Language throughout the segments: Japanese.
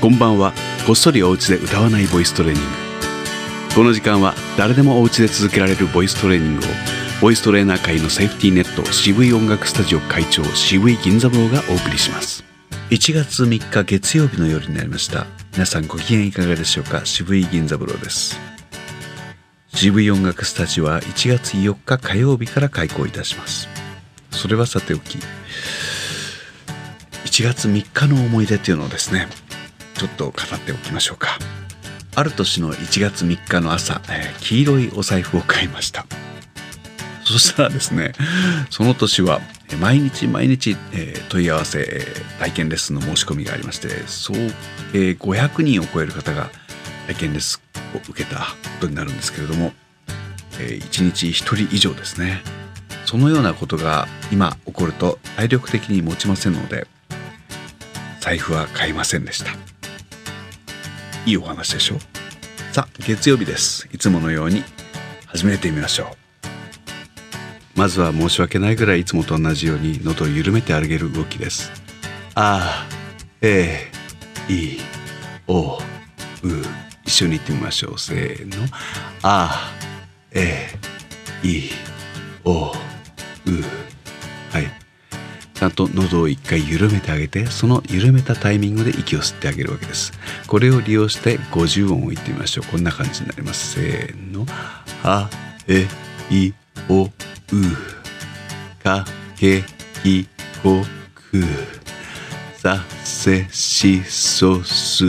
こんばんは。こっそりお家で歌わないボイストレーニング。この時間は誰でもお家で続けられるボイストレーニングをボイストレーナー界のセーフティーネット渋い音楽スタジオ会長渋い銀座坊がお送りします。1月3日月曜日の夜になりました。皆さんご機嫌いかがでしょうか？渋い銀座坊です。渋い音楽スタジオは1月4日火曜日から開講いたします。それはさておき1月3日の思い出っていうのをですねちょっと語っておきましょうか。ある年の1月3日の朝、えー、黄色いお財布を買いました。そしたらですねその年は毎日毎日、えー、問い合わせ、えー、体験レッスンの申し込みがありまして総計500人を超える方が体験レッスンを受けたことになるんですけれども、えー、1日1人以上ですね。そのようなことが今起こると体力的に持ちませんので財布は買いませんでした。いいお話でしょ？さあ月曜日です。いつものように始めてみましょう。まずは申し訳ないぐらいいつもと同じように喉を緩めてあげる動きです。あえいおう一緒に言ってみましょう。せーの。あえい。と喉を一回緩めてあげてその緩めたタイミングで息を吸ってあげるわけです。これを利用して50音を言ってみましょう。こんな感じになります。せーの。あえいおう。かけきこく。させしそす。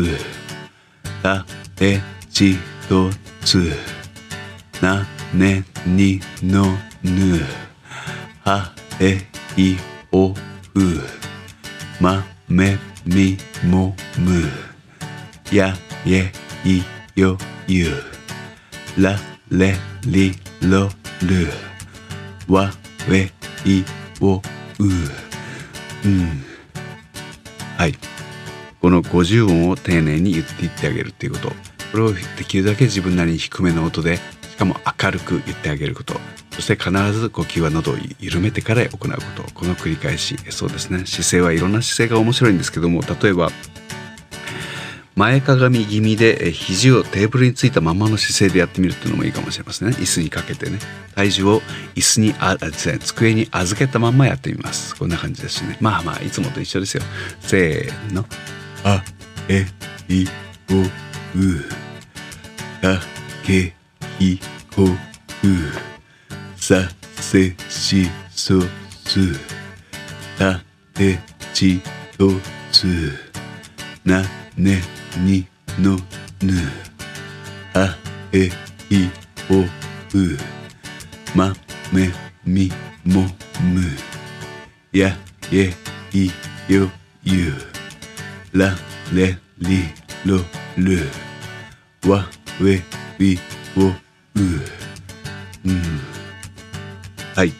たえちとつ。なねにのぬ。はえいおううまめみもむやえいよゆられりろるわえいおううんはいこの50音を丁寧に言っていってあげるっていうことこれをできるだけ自分なりに低めの音でしかも明るく言ってあげることそして必ず呼吸は喉を緩めてから行うことこの繰り返しそうですね。姿勢はいろんな姿勢が面白いんですけども例えば前かがみ気味で肘をテーブルについたままの姿勢でやってみるっていうのもいいかもしれませんね。椅子にかけてね。体重を椅子にあ机に預けたままやってみます。こんな感じですね。まあまあいつもと一緒ですよ。せーの。あえいおう。かけいこう。させしそすたてちとつ。なねにのぬ。あえいおう。まめみもむ。やえいよゆ。られりろる。わえいおう。うん。はい。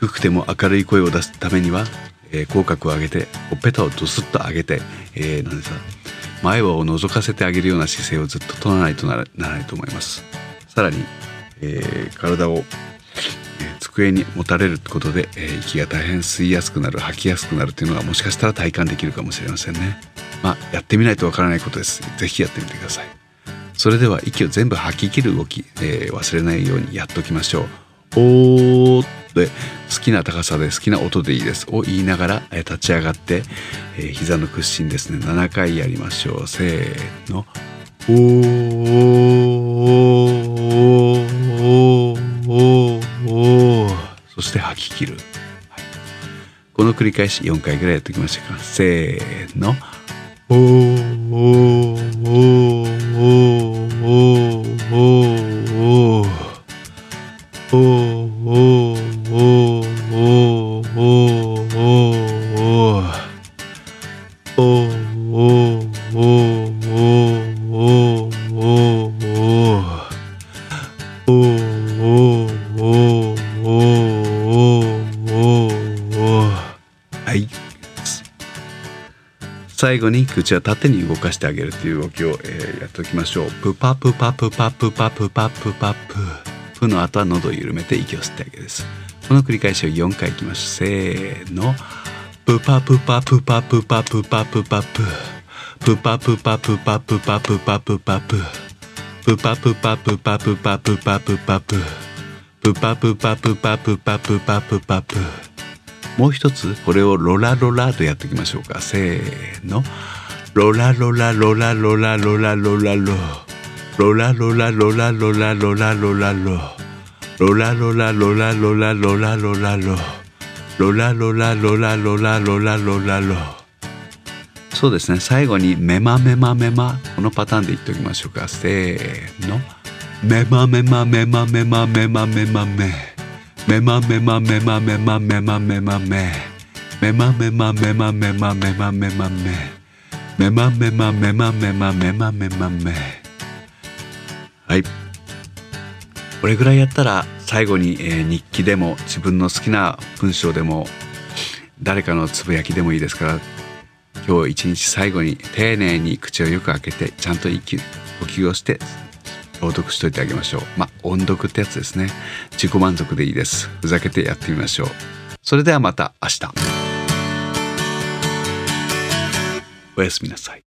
低くても明るい声を出すためには、えー、口角を上げてほっぺたをドスッと上げて、えー、なんでさ前歯を覗かせてあげるような姿勢をずっと取らないとならないと思います。さらに、えー、体を、えー、机に持たれることで、えー、息が大変吸いやすくなる吐きやすくなるというのがもしかしたら体感できるかもしれませんね。まあやってみないとわからないことです。是非やってみてください。それでは息を全部吐き切る動き、えー、忘れないようにやっておきましょう。おーって好きな高さで好きな音でいいです。を言いながら、立ち上がって、膝の屈伸ですね。7回やりましょう。せーの。おー。そして吐き切る、はい、この繰り返し4回ぐらいやっておきましょうかせーの。おー。最後に口は縦に動かしてあげるという動きを、えー、やっておきましょう。プパプパプパプパプパプパプ。プの後は喉を緩めて息を吸ってあげるです。この繰り返しを4回いきましょうせーの。プパプパプパプパプパプパププ。プパプパプパプパプパプパプ。プパプパプパプパプパプパプ。プパプパプパプパプパプパプ。もう一つこれをロラロラとやっていきましょうか。せーの。ロラロラロラロラロラロラロ。ロラロラロラロラロラロラロ。ロラロラロラロラロラロラロ。ロラロラロラロラロラロラ。ロそうですね。最後にメマメマメマこのパターンで言っておきましょうか。せーの。メマメマメマメマメマメマメ。メマメマメマメマメマメマメメマメマメマメマメマメマメメマメマメマメマメマメマメはいこれぐらいやったら最後に、えー、日記でも自分の好きな文章でも誰かのつぶやきでもいいですから今日一日最後に丁寧に口をよく開けてちゃんと息呼吸をして朗読しといてあげましょう。まあ音読ってやつですね。自己満足でいいです。ふざけてやってみましょう。それではまた明日。おやすみなさい。